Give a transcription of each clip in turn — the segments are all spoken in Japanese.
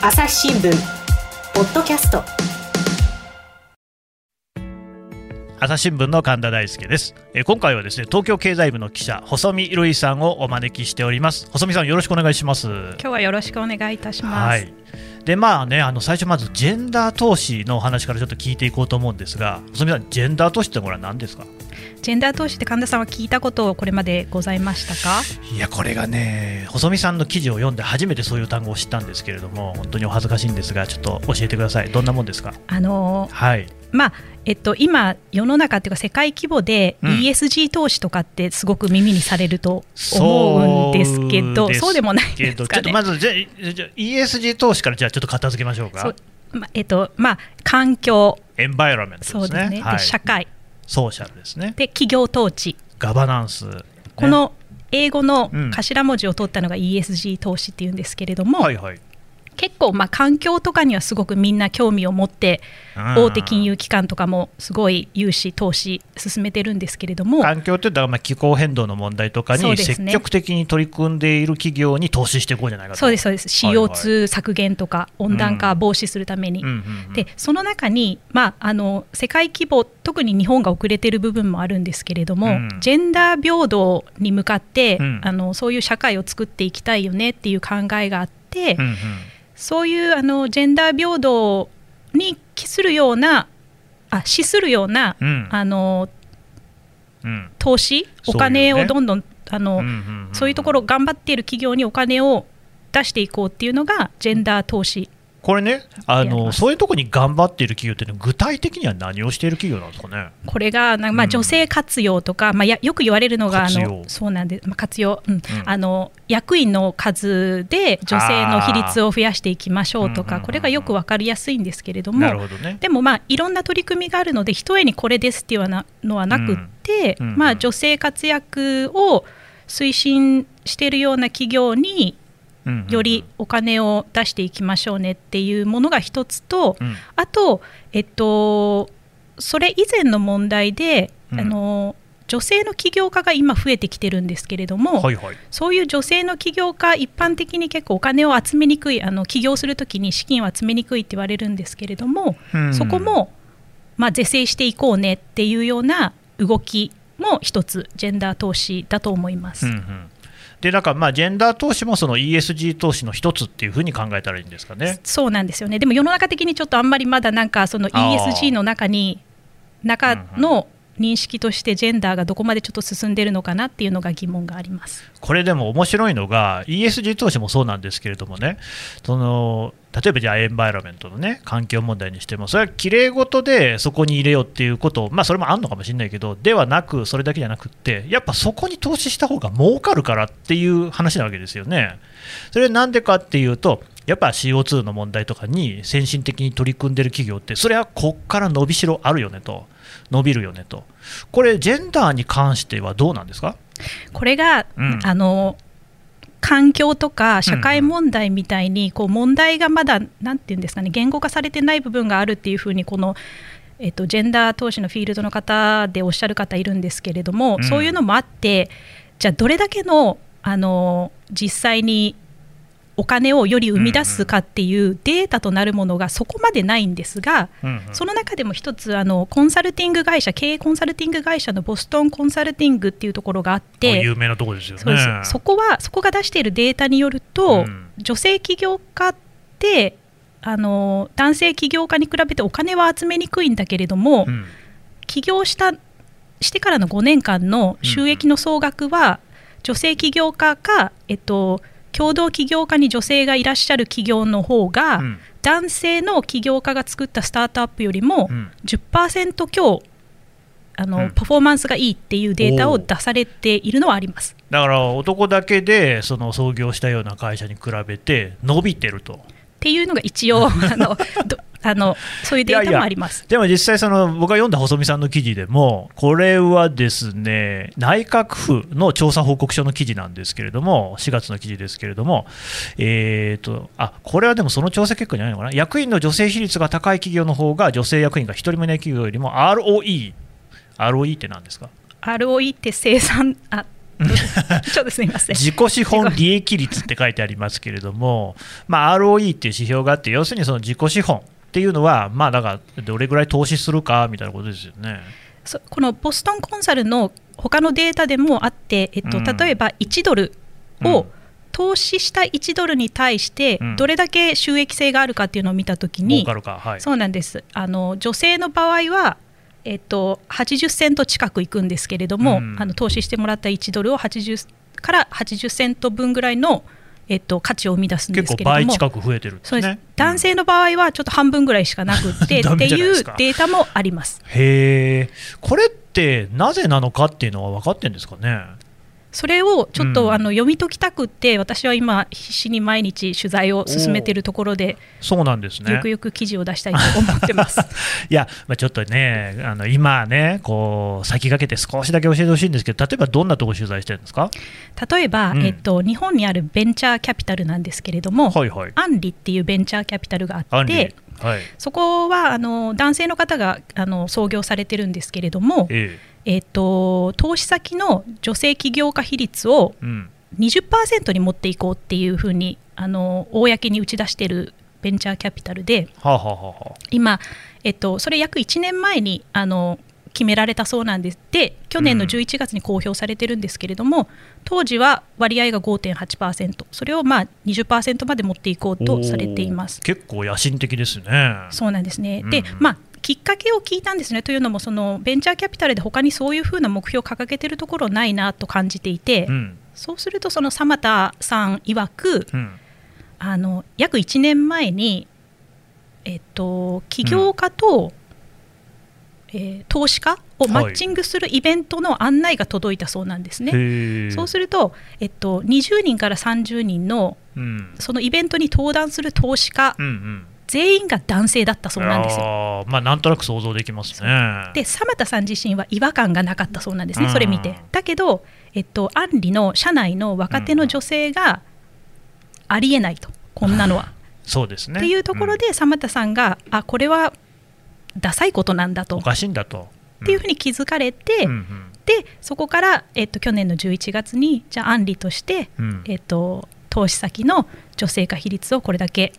朝日新聞ポッドキャスト。朝日新聞の神田大輔です。えー今回はですね東京経済部の記者細見瑠衣さんをお招きしております。細見さんよろしくお願いします。今日はよろしくお願いいたします。はい。でまあねあの最初まずジェンダー投資のお話からちょっと聞いていこうと思うんですが細見さんジェンダー投資ってこれは何ですか？ジェンダー投資って神田さんは聞いたことこれまでございましたか？いやこれがね細見さんの記事を読んで初めてそういう単語を知ったんですけれども本当にお恥ずかしいんですがちょっと教えてください。どんなもんですか？あのはい。まあえっと今世の中っていうか世界規模でうん。ESG 投資とかってすごく耳にされると思うんですけど、そうでもないけどちょっとですかね？まずじゃあじゃあ ESG 投資からじゃあちょっと片付けましょうか？まあえっとまあ環境エンバイロメントですね。そうですね。はい。で社会ソーシャルですね。で企業統治。ガバナンス、ね。この英語のうん。頭文字を取ったのが ESG 投資っていうんですけれども、はいはい結構まあ環境とかにはすごくみんな興味を持って大手金融機関とかもすごい融資投資進めてるんですけれども。環境ってだからまあ気候変動の問題とかに積極的に取り組んでいる企業に投資していこうじゃないかと。そうですそうです。はいはい。CO2 削減とか温暖化防止するために、でその中に、まあ、あの世界規模特に日本が遅れてる部分もあるんですけれども、うん。ジェンダー平等に向かって、うん。あのそういう社会を作っていきたいよねっていう考えがあって、うんうんそういうあのジェンダー平等に帰するようなあ資するような、うん。あのうん。投資、お金をどんどん。そういうところ頑張っている企業にお金を出していこうっていうのがジェンダー投資これねあのそういうところに頑張っている企業っていうのは具体的には何をしている企業なんですかね？これがなまあ、うん。女性活用とか、まあ、やよく言われるのがあのそうなんで、まあ、活用、うん。あの役員の数で女性の比率を増やしていきましょうとかこれがよく分かりやすいんですけれどもね。でもまあいろんな取り組みがあるので一重にこれですっていうのはなくって、うん。うん。まあ、女性活躍を推進しているような企業によりお金を出していきましょうねっていうものが一つと、うん。あと、えっと、それ以前の問題で、うん。あの女性の起業家が今増えてきてるんですけれども、はいはい。そういう女性の起業家一般的に結構お金を集めにくいあの起業するときに資金を集めにくいって言われるんですけれども、うん。そこも、まあ、是正していこうねっていうような動きも一つジェンダー投資だと思います。うんうんでなんかまあジェンダー投資もその ESG 投資の一つっていうふうに考えたらいいんですかね。そうなんですよね。でも世の中的にちょっとあんまりまだなんかその ESG の中に中の認識としてジェンダーがどこまでちょっと進んでるのかなっていうのが疑問があります。これでも面白いのが ESG 投資もそうなんですけれどもねその例えばじゃあエンバイロメントのね環境問題にしてもそれはきれい事でそこに入れようっていうことまあそれもあるのかもしれないけどではなくそれだけじゃなくってやっぱそこに投資した方が儲かるからっていう話なわけですよね。それなんでかっていうとやっぱ CO2 の問題とかに先進的に取り組んでる企業ってそれはこっから伸びしろあるよねと伸びるよねと。これジェンダーに関してはどうなんですか？これが、うん。あの環境とか社会問題みたいにこう問題がまだなんていうんですかね言語化されてない部分があるっていうふうにこのえっと、ジェンダー投資のフィールドの方でおっしゃる方いるんですけれども、うん。そういうのもあってじゃあどれだけのあの実際にお金をより生み出すかっていうデータとなるものがそこまでないんですが、その中でも一つあのコンサルティング会社経営コンサルティング会社のボストンコンサルティングっていうところがあって有名なところですよね。そうです。そこはそこが出しているデータによると、うん。女性起業家ってあの男性起業家に比べてお金は集めにくいんだけれども、うん。起業したしてからの5年間の収益の総額は、女性起業家か、えっと、共同起業家に女性がいらっしゃる企業の方が、うん男性の起業家が作ったスタートアップよりもうん10%強あの、うんパフォーマンスがいいっていうデータを出されているのはあります。だから男だけでその創業したような会社に比べて伸びてると。っていうのが一応 あのどあのそういうデータもあります。でも実際その僕が読んだ細見さんの記事でもこれはですね内閣府の調査報告書の記事なんですけれども4月の記事ですけれどもえーとあこれはでもその調査結果じゃないのかな？役員の女性比率が高い企業の方が女性役員が1人もいない企業よりも ROE ROE って何ですか？ROE って生産あ ちょっとすみません。自己資本利益率って書いてありますけれども、まあ、ROE っていう指標があって、要するにその自己資本っていうのは、まあ、だからどれぐらい投資するかみたいなことですよね。このボストンコンサルの他のデータでもあって、えっと、例えば1ドルを、投資した1ドルに対してどれだけ収益性があるかっていうのを見たときに、はい、そうなんです。あの女性の場合はえっと、80セント近くいくんですけれども、うん、あの投資してもらった1ドルを80から80セント分ぐらいの、えっと、価値を生み出すんですけれども。倍近く増えてる、ね、そうです。男性の場合はちょっと半分ぐらいしかなくって っていうデータもあります。へえこれってなぜなのかっていうのは分かってるんですかね？それをちょっと、うん、あの読み解きたくって私は今必死に毎日取材を進めているところでそうなんですね。よくよく記事を出したいと思ってます。いや、まあ、ちょっとねあの今ねこう先駆けて少しだけ教えてほしいんですけど例えばどんなところ取材してるんですか？例えば、うん、えっと、日本にあるベンチャーキャピタルなんですけれども、はいはい、アンリっていうベンチャーキャピタルがあってはい、そこはあの男性の方があの創業されてるんですけれども、えええーと、投資先の女性起業家比率を20%に持っていこうっていうふうにあの公に打ち出しているベンチャーキャピタルで、はあはあはあ、今、えっと、それ約1年前にあの決められたそうなんです。で去年の11月に公表されてるんですけれども、うん、当時は割合が5.8%それをまあ20%まで持っていこうとされています。結構野心的ですね。そうなんですね、うん、でまあきっかけを聞いたんですね。というのもそのベンチャーキャピタルで他にそういうふうな目標を掲げているところないなと感じていて、うん、そうするとその鎌田さん曰く、うん、あの約1年前に、えっと、起業家と、うん、えー、投資家をマッチングするイベントの案内が届いたそうなんですね。はい、そうすると、えっと、20人から30人の、そのイベントに登壇する投資家、うんうん全員が男性だったそうなんですよ。まあ、なんとなく想像できますね。で、サマタさん自身は違和感がなかったそうなんですね、それ見て。だけど、えっと、アンリの社内の若手の女性がありえないと、こんなのは。そうですね。っていうところで、サマタさんが、あこれはダサいことなんだと。おかしいんだと。っていうふうに気づかれて、うんうん、でそこから、えっと、去年の11月にじゃあアンリとして、うん、えっと、投資先の女性化比率をこれだけ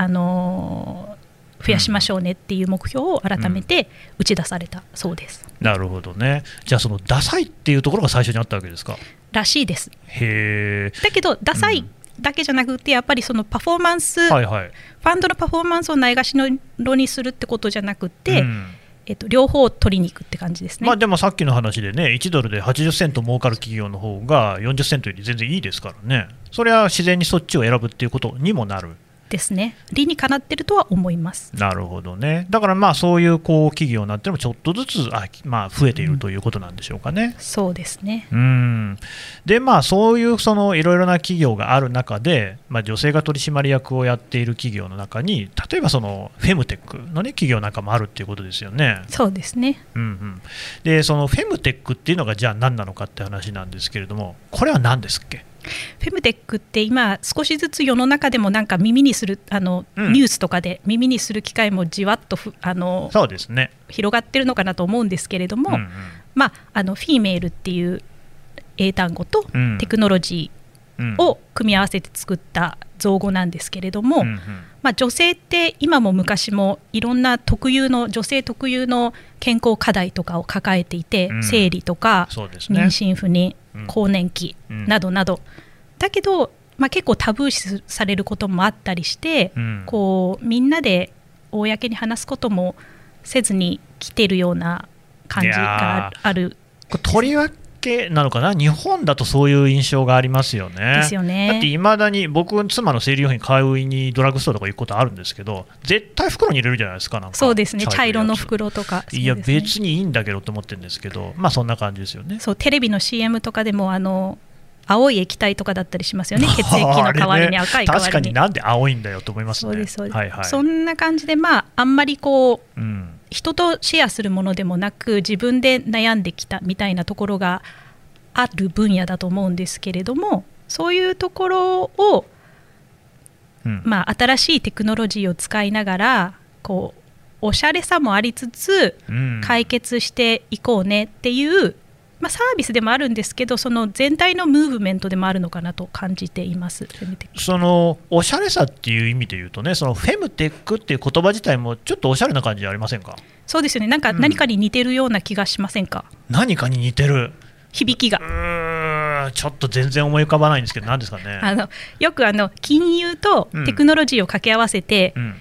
あの増やしましょうねっていう目標を改めて打ち出されたそうです、うん、なるほどね。じゃあそのダサいっていうところが最初にあったわけですか？らしいです。へだけどダサいだけじゃなくてやっぱりそのパフォーマンス、はいはい、ファンドのパフォーマンスをないがしろにするってことじゃなくて、うん。えっと、両方取りに行くって感じですね、まあ、でもさっきの話でね、1ドルで80セント儲かる企業の方が40セントより全然いいですからね、それは自然にそっちを選ぶっていうことにもなる。ですね。理にかなってるとは思います。なるほどね。だからまあそういうこう企業になってもちょっとずつあ、まあ、増えているということなんでしょうかね、うん、そうですね。うん。でまあそういうそのいろいろな企業がある中で、まあ、女性が取締役をやっている企業の中に例えばそのフェムテックの、ね、企業なんかもあるっていうことですよね。そうですね、うんうん、でそのフェムテックっていうのがじゃあ何なのかって話なんですけれどもこれは何ですっけ？フェムテックって今少しずつ世の中でもなんか耳にするあの、うん、ニュースとかで耳にする機会もじわっとあのそうですね。広がってるのかなと思うんですけれども、うんうん、まああのフィーメールっていう英単語とテクノロジーを組み合わせて作った造語なんですけれども、うんうん、まあ、女性って今も昔もいろんな特有の女性特有の健康課題とかを抱えていて、うん、生理とか、ね、妊娠不妊更年期などなど、だけど、まあ、結構タブー視されることもあったりして、こうみんなで公に話すこともせずに来てるような感じがある。とりわけなのかな、日本だとそういう印象がありますよね。ですよね。だっていまだに僕、妻の生理用品買うにドラッグストアとか行くことあるんですけど、絶対袋に入れるじゃないですか、なんか。そうですね、茶色の袋とか、ね、いや、別にいいんだけどと思ってるんですけど、まあそんな感じですよね。そうテレビの CM とかでもあの青い液体とかだったりしますよね、血液の代わりに赤い代わりに。確かになんで青いんだよと思いますね。そうですそうです、はいはい、そんな感じで、まあ、あんまりこう、うん、人とシェアするものでもなく、自分で悩んできたみたいなところがある分野だと思うんですけれどもそういうところを、うん、まあ、新しいテクノロジーを使いながらこうおしゃれさもありつつ、解決していこうねっていうまあ、サービスでもあるんですけどその全体のムーブメントでもあるのかなと感じています。そのおしゃれさっていう意味で言うとねそのフェムテックっていう言葉自体もちょっとおしゃれな感じありませんか？そうですよね。なんか何かに似てるような気がしませんか、うん、何かに似てる。響きが。ちょっと全然思い浮かばないんですけど何ですかね？あのよくあの金融とテクノロジーを掛け合わせて、うん。うんフ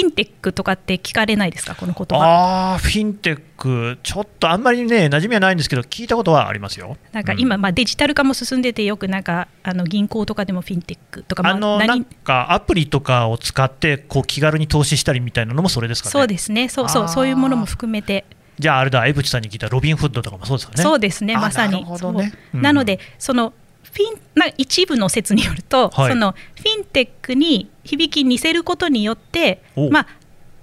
ィンテックとかって聞かれないですか、この言葉。ああ、フィンテック、ちょっとあんまりね、馴染みはないんですけど、聞いたことはありますよ。なんか今、うん、まあ、デジタル化も進んでて、よくなんかあの銀行とかでもフィンテックとか、あのなんかアプリとかを使って、こう気軽に投資したりみたいなのもそれですかね。そうですね、そうそう、そういうものも含めて。じゃあ、あれだ、江渕さんに聞いたロビン・フッドとかもそうですかね。そうですね、まさに。なね。う。ん、なので、そのフィンな一部の説によると、はい、そのフィンテックに響き似せることによって、まあ、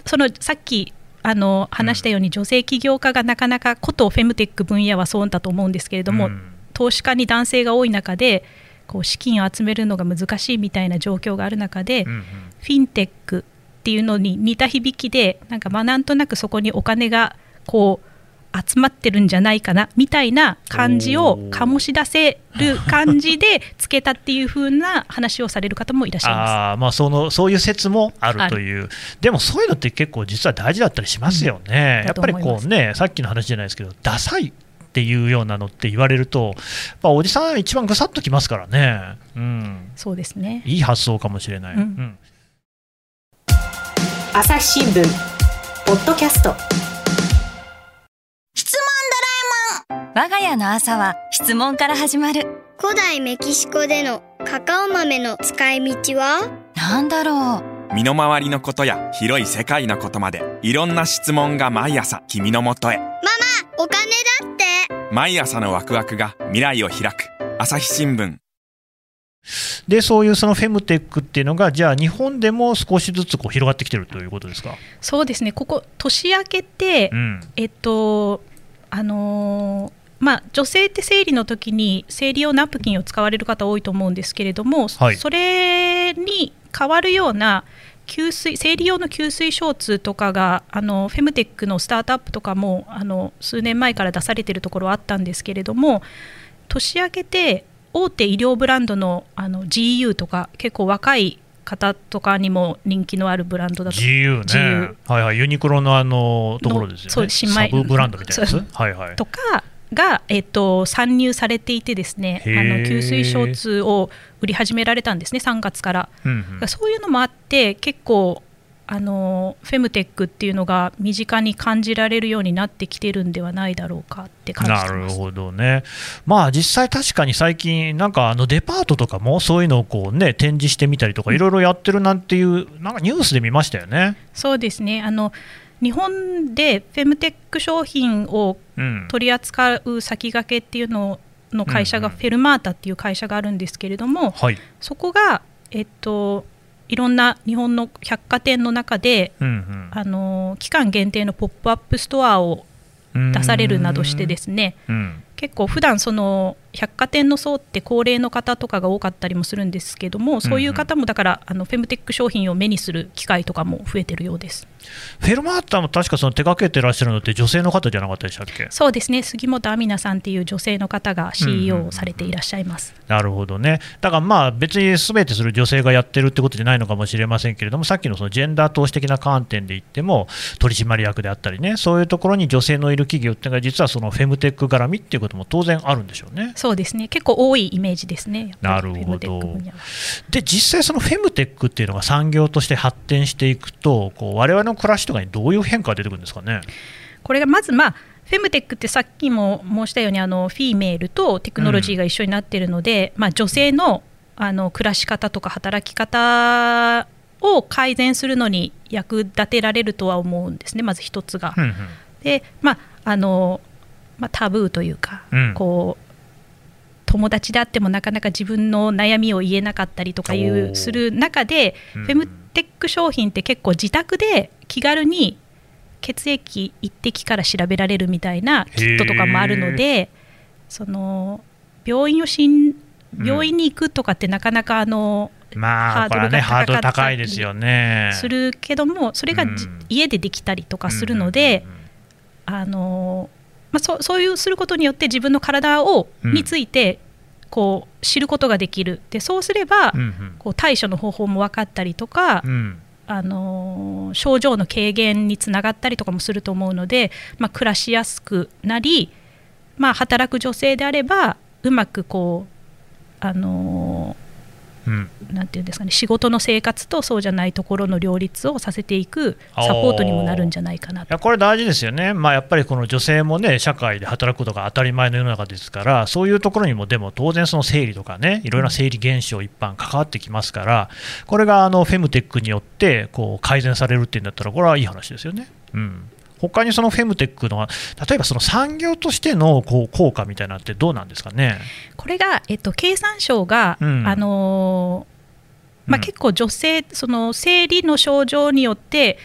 そのさっきあの話したように、女性起業家がなかなかことフェムテック分野はそうだと思うんですけれども、うん、投資家に男性が多い中でこう資金を集めるのが難しいみたいな状況がある中で、うんうん、フィンテックっていうのに似た響きでなんかまあなんとなくそこにお金がこう集まってるんじゃないかなみたいな感じを醸し出せる感じでつけたっていうふうな話をされる方もいらっしゃいます。あ、まあ、そのそういう説もあるという。でもそういうのって結構実は大事だったりしますよね、うん、やっぱりこうねさっきの話じゃないですけどダサいっていうようなのって言われると、まあ、おじさん一番ぐさっときますからね、うん、そうですね。いい発想かもしれない、うん。うん、朝日新聞ポッドキャスト我が家の朝は質問から始まる。古代メキシコでのカカオ豆の使い道は？何だろう。身の回りのことや広い世界のことまでいろんな質問が毎朝君のもとへ。ママお金だって。毎朝のワクワクが未来を開く。朝日新聞。でそういうそのフェムテックっていうのが、じゃあ、日本でも少しずつこう広がってきてるということですか？そうですね、ここ、年明けて、うん、えっと、あのーまあ、女性って生理の時に生理用ナプキンを使われる方多いと思うんですけれども、はい、それに代わるような吸水生理用の吸水ショーツとかがあのフェムテックのスタートアップとかもあの数年前から出されているところはあったんですけれども年明けて大手医療ブランドのあの GU とか結構若い方とかにも人気のあるブランドだと。GU ね。GU はいはい。ユニクロのあのところですよね。サブブランドみたいなやつ？はいはい。とかが、えっと、参入されていてですねあの吸水ショーツを売り始められたんですね3月から、うんうん、そういうのもあって結構あのフェムテックっていうのが身近に感じられるようになってきてるんではないだろうかって感じなるほどね、まあ、実際、確かに最近、なんかあのデパートとかもそういうのをこう、ね、展示してみたりとか、いろいろやってるなんていう、なんかニュースで見ましたよね。そうですね。あの日本でフェムテック商品を取り扱う先駆けっていうのの会社がフェルマータっていう会社があるんですけれども、はい、そこが、えっと、いろんな日本の百貨店の中で、うんうん、あの期間限定のポップアップストアを出されるなどしてですね、うん、結構普段その百貨店の層って高齢の方とかが多かったりもするんですけどもそういう方もだからあのフェムテック商品を目にする機会とかも増えてるようです。フェルマータも確かその手掛けてらっしゃるのって女性の方じゃなかったでしたっけ？そうですね。杉本亜美奈さんっていう女性の方が CEO をされていらっしゃいます、なるほどね。だからまあ別にすべてする女性がやってるってことじゃないのかもしれませんけれどもさっきのそのジェンダー投資的な観点で言っても取締役であったりねそういうところに女性のいる企業っていうのが実はそのフェムテック絡みっていうことも当然あるんでしょうねそうですね。結構多いイメージですね。なるほど。で実際そのフェムテックっていうのが産業として発展していくとこう我々の暮らしとかにどういう変化が出てくるんですかね？これがまずまあフェムテックってさっきも申したようにあのフィーメールとテクノロジーが一緒になっているので、うん、まあ、女性のあの暮らし方とか働き方を改善するのに役立てられるとは思うんですね。まず一つが。うんうん、でまああのまあ、タブーというか、うん、こう友達であってもなかなか自分の悩みを言えなかったりとかいうする中で、フェムテック商品って結構自宅で気軽に血液1滴から調べられるみたいなキットとかもあるのでその病院をしん病院に行くとかってなかなかあの、まあ、ハードルが高いですよね。するけどもそれが、家でできたりとかするので、あのまあ、そうそういうすることによって自分の体を、うん。についてこう知ることができる。でそうすれば、うんうん。こう対処の方法も分かったりとか、うん。あのー症状の軽減につながったりとかもすると思うので、まあ、暮らしやすくなり、まあ、働く女性であればうまくこう、あのうなんていうんですかね仕事の生活とそうじゃないところの両立をさせていくサポートにもなるんじゃないかないと。やこれ大事ですよね、まあ、やっぱりこの女性もね、社会で働くことが当たり前の世の中ですから、そういうところにも、でも当然、その生理とかね、いろいろな生理現象、一般関わってきますから、これがあのフェムテックによってこう改善されるっていうんだったら、これはいい話ですよね。うん他にそのフェムテックの、例えばその産業としてのこう効果みたいなのってどうなんですかね？これが、えっと、経産省が、うんあのーまあ、うん結構女性、その生理の症状によって、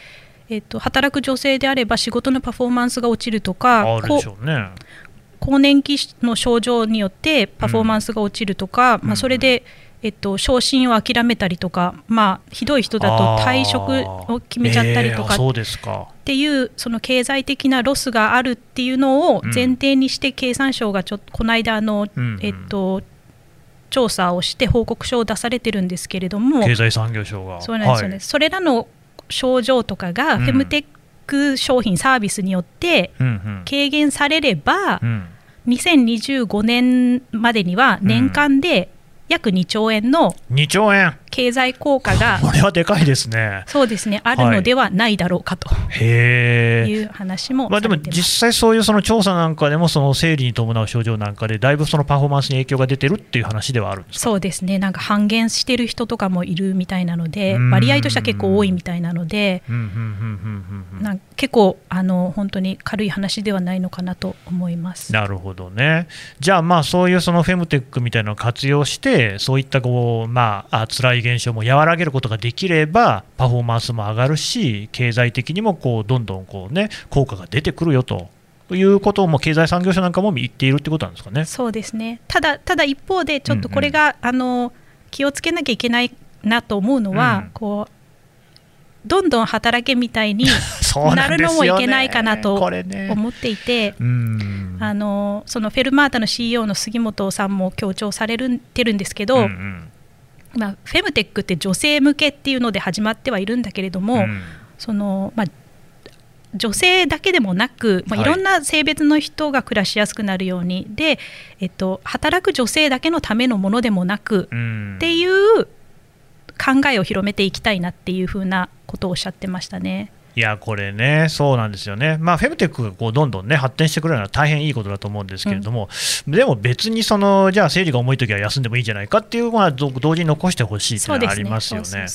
えっと、働く女性であれば仕事のパフォーマンスが落ちるとかね。更年期の症状によってパフォーマンスが落ちるとか、うんまあ、それで、えっと、昇進を諦めたりとか、まあ、ひどい人だと退職を決めちゃったりとか。っていうその経済的なロスがあるっていうのをうん。前提にして経産省がちょこの間あの、えっと調査をして報告書を出されてるんですけれども経済産業省が。そうなんですよね、はい。それらの症状とかがうん。フェムテック商品サービスによって軽減されればうん。2025年までには年間で約2兆円の。2兆円、経済効果がこれはでかいですね。そうですねあるのではないだろうかとへえ。いう話もまあ、でも実際そういうその調査なんかでもその生理に伴う症状なんかでだいぶそのパフォーマンスに影響が出てるっていう話ではあるんですか？そうですねなんか半減してる人とかもいるみたいなのでうん割合としては結構多いみたいなのでうんうんうんうんうんうんなん結構あの本当に軽い話ではないのかなと思います。なるほどね。じゃあまあそういうそのフェムテックみたいなのを活用してそういったこうまああ辛い現象も和らげることができればパフォーマンスも上がるし経済的にもこうどんどんこうね効果が出てくるよと。いうことをもう経済産業省なんかも言っているってことなんですかね。そうですね。ただただ一方でちょっとこれが、あの気をつけなきゃいけないなと思うのは、うん。こうどんどん働けみたいに なるのもいけないかなと思っていて。うん。あのそのフェルマータの CEO の杉本さんも強調されるてるんですけど、うんうんまあ、フェムテックって女性向けっていうので始まってはいるんだけれども、うん。そのまあ、女性だけでもなく、まあ、はい。いろんな性別の人が暮らしやすくなるように、で、えっと、働く女性だけのためのものでもなく、うん。っていう考えを広めていきたいなっていうふうなことをおっしゃってましたね。いや、これね、そうなんですよね、まあ、フェムテックがこうどんどんね発展してくれるのは大変いいことだと思うんですけれども、でも別にその、じゃあ、生理が重いときは休んでもいいんじゃないかっていうのはど同時に残してほしいっていうのはありますよね。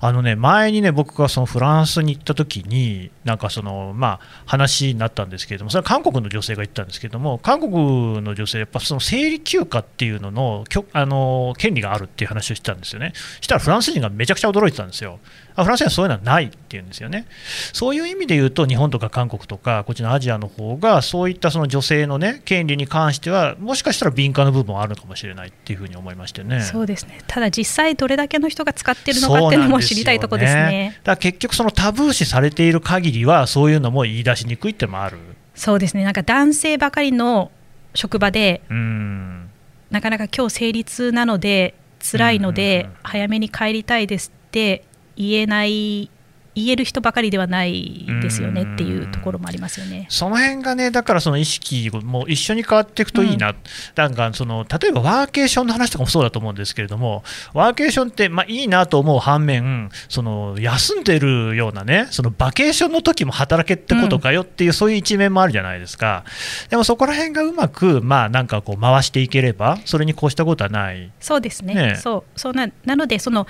あのね前にね、僕がそのフランスに行ったときに、なんかその、まあ、話になったんですけれども、それは韓国の女性が言ったんですけれども、韓国の女性、やっぱその生理休暇っていうののきょあの権利があるっていう話をしてたんですよね。したらフランス人がめちゃくちゃ驚いてたんですよ。あフランスにはそういうのはないっていうんですよね。そういう意味で言うと、日本とか韓国とか、こっちのアジアの方が、そういったその女性の、ね、権利に関しては、もしかしたら敏感な部分はあるのかもしれないっていうふうに思いましてね。そうですねただ実際どれだけの人が使ってるのかっていうのも知りたいところですね。よだから結局、そのタブー視されている限りは、そういうのも言い出しにくいってのもある。そうですねなんか男性ばかりの職場でうんなかなか今日生理痛なので辛いのでうん早めに帰りたいですって言えない言える人ばかりではないですよねっていうところもありますよね。その辺がね、だからその意識も一緒に変わっていくといいな、なんかその例えばワーケーションの話とかもそうだと思うんですけれども、ワーケーションって、まあ、いいなと思う反面、その休んでるようなね、そのバケーションの時も働けってことかよっていう、そういう一面もあるじゃないですか、でもそこら辺がうまく、まあ、なんかこう回していければ、それに越したことはない。そうですね。ね。えそう。そうななのでその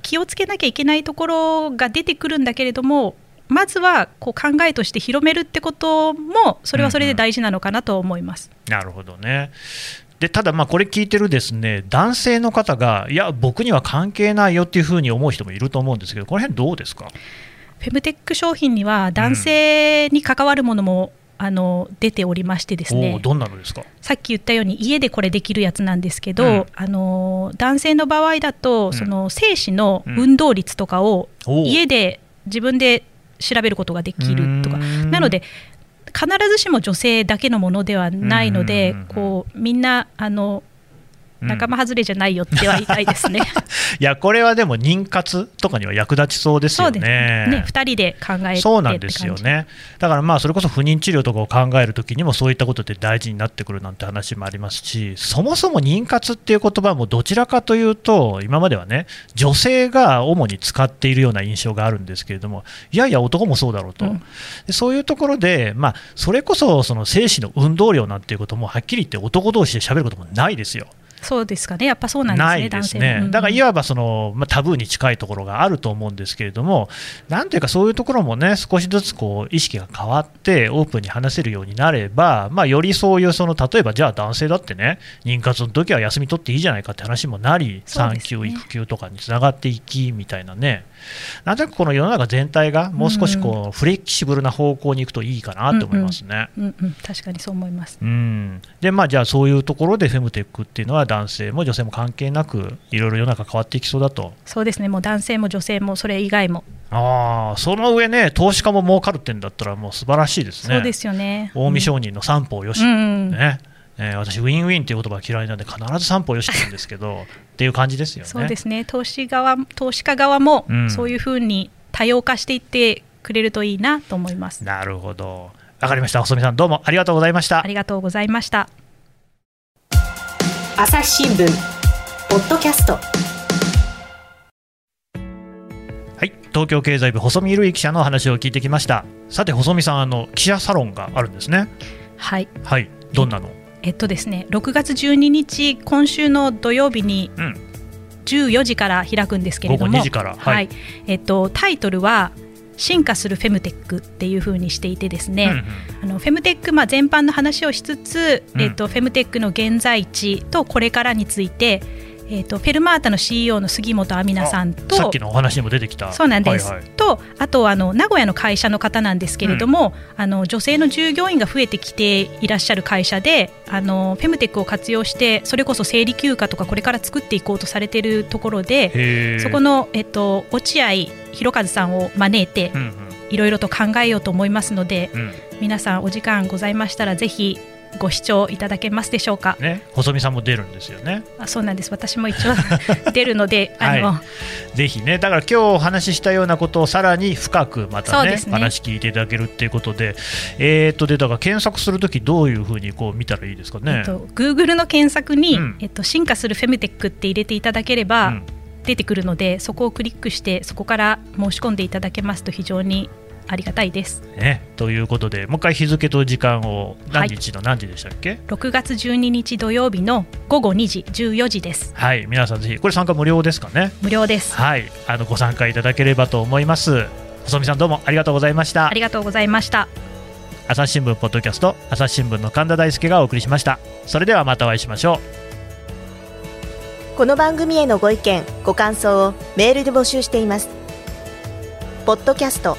気をつけなきゃいけないところが出てくるんだけれどもまずはこう考えとして広めるってこともそれはそれで大事なのかなと思います。なるほどね。でただ、まあこれ聞いてるですね男性の方が、いや、僕には関係ないよっていうふうに思う人もいると思うんですけど、この辺どうですか？フェムテック商品には男性に関わるものも、あの出ておりましてですね。どんなのですか？さっき言ったように家でこれできるやつなんですけど、うん。あの男性の場合だと、ん。その精子の運動率とかを家で自分で調べることができるとか。なので必ずしも女性だけのものではないので、こうみんなあのうん仲間外れじゃないよっては言いたいですね。いやこれはでも妊活とかには役立ちそうですよねね。2人で考えてそうなんですよね。だからまあそれこそ不妊治療とかを考えるときにもそういったことって大事になってくるなんて話もありますし、そもそも妊活っていう言葉もどちらかというと今まではね女性が主に使っているような印象があるんですけれども、いやいや男もそうだろうと。うんでそういうところでまあそれこそその精子の運動量なんていうこともはっきり言って男同士で喋ることもないですよ。そうですかね、やっぱそうなんですね、ないです男性ね、うんだからいわばその、まあ、タブーに近いところがあると思うんですけれども、なんていうか、そういうところもね、少しずつこう意識が変わって、オープンに話せるようになれば、まあ、よりそういうその、例えばじゃあ男性だってね、妊活の時は休み取っていいじゃないかって話もなり、産休、育休とかにつながっていきみたいなね、なんとなくこの世の中全体がもう少しこう、フレキシブルな方向に行くといいかなと思いますね。うんうん、確かにそう思います。うん、でまあじゃあそういうところでフェムテックっていうのは男性も女性も関係なくいろいろ世の中変わっていきそうだと。そうですね、もう男性も女性もそれ以外も、ああその上ね投資家も儲かるってんだったらもう素晴らしいですね。そうですよね。近江商人の三方よし、うんうん。ねえー私ウィンウィンっていう言葉が嫌いなんで必ず三方よしって言うんですけど っていう感じですよね。そうですね。投資側投資家側もうん。そういうふうに多様化していってくれるといいなと思います。なるほど。わかりました。細見さんどうもありがとうございました。ありがとうございました。朝日新聞ポッドキャスト。はい。東京経済部細見瑠衣記者の話を聞いてきました。さて細見さんあの記者サロンがあるんですね。はい、はい。どんなの？えっとですね、6月12日今週の土曜日にうん。14時から開くんですけれども、2時から。はい、えっとタイトルは進化するフェムテックっていう風にしていてですね、うんうん。あのフェムテック、まあ、全般の話をしつつ、うん。えっとフェムテックの現在地とこれからについて、えっとフェルマータの CEO の杉本亜美奈さんとさっきのお話にも出てきた。そうなんです、はいはい。とあとあの名古屋の会社の方なんですけれども、あの女性の従業員が増えてきていらっしゃる会社であのフェムテックを活用してそれこそ生理休暇とかこれから作っていこうとされているところでそこの、えっと、落合博和さんを招いてうんいろいろと考えようと思いますのでうんうん。皆さんお時間ございましたらぜひご視聴いただけますでしょうか？ね、細見さんも出るんですよね。あそうなんです。私も一応 出るのであの、はぜひね、だから今日お話ししたようなことをさらに深くまたねね。話聞いていただけるっていうことで、えー、とでだから検索するときどういうふうにこう見たらいいですかね？えっと、Google の検索に、うん。えっと、進化するフェムテックって入れていただければ、うん。出てくるのでそこをクリックしてそこから申し込んでいただけますと非常にありがたいですね、ということでもう一回日付と時間を何日の何時でしたっけ？6月12日土曜日の午後2時14時ですはい、皆さんぜひこれ参加無料ですかね？無料ですはい、あのご参加いただければと思います。細見さんどうもありがとうございましたあり。がとうございました朝日新聞ポッドキャスト朝日新聞の神田大輔がお送りしました。それではまたお会いしましょう。この番組へのご意見ご感想をメールで募集していますポッドキャスト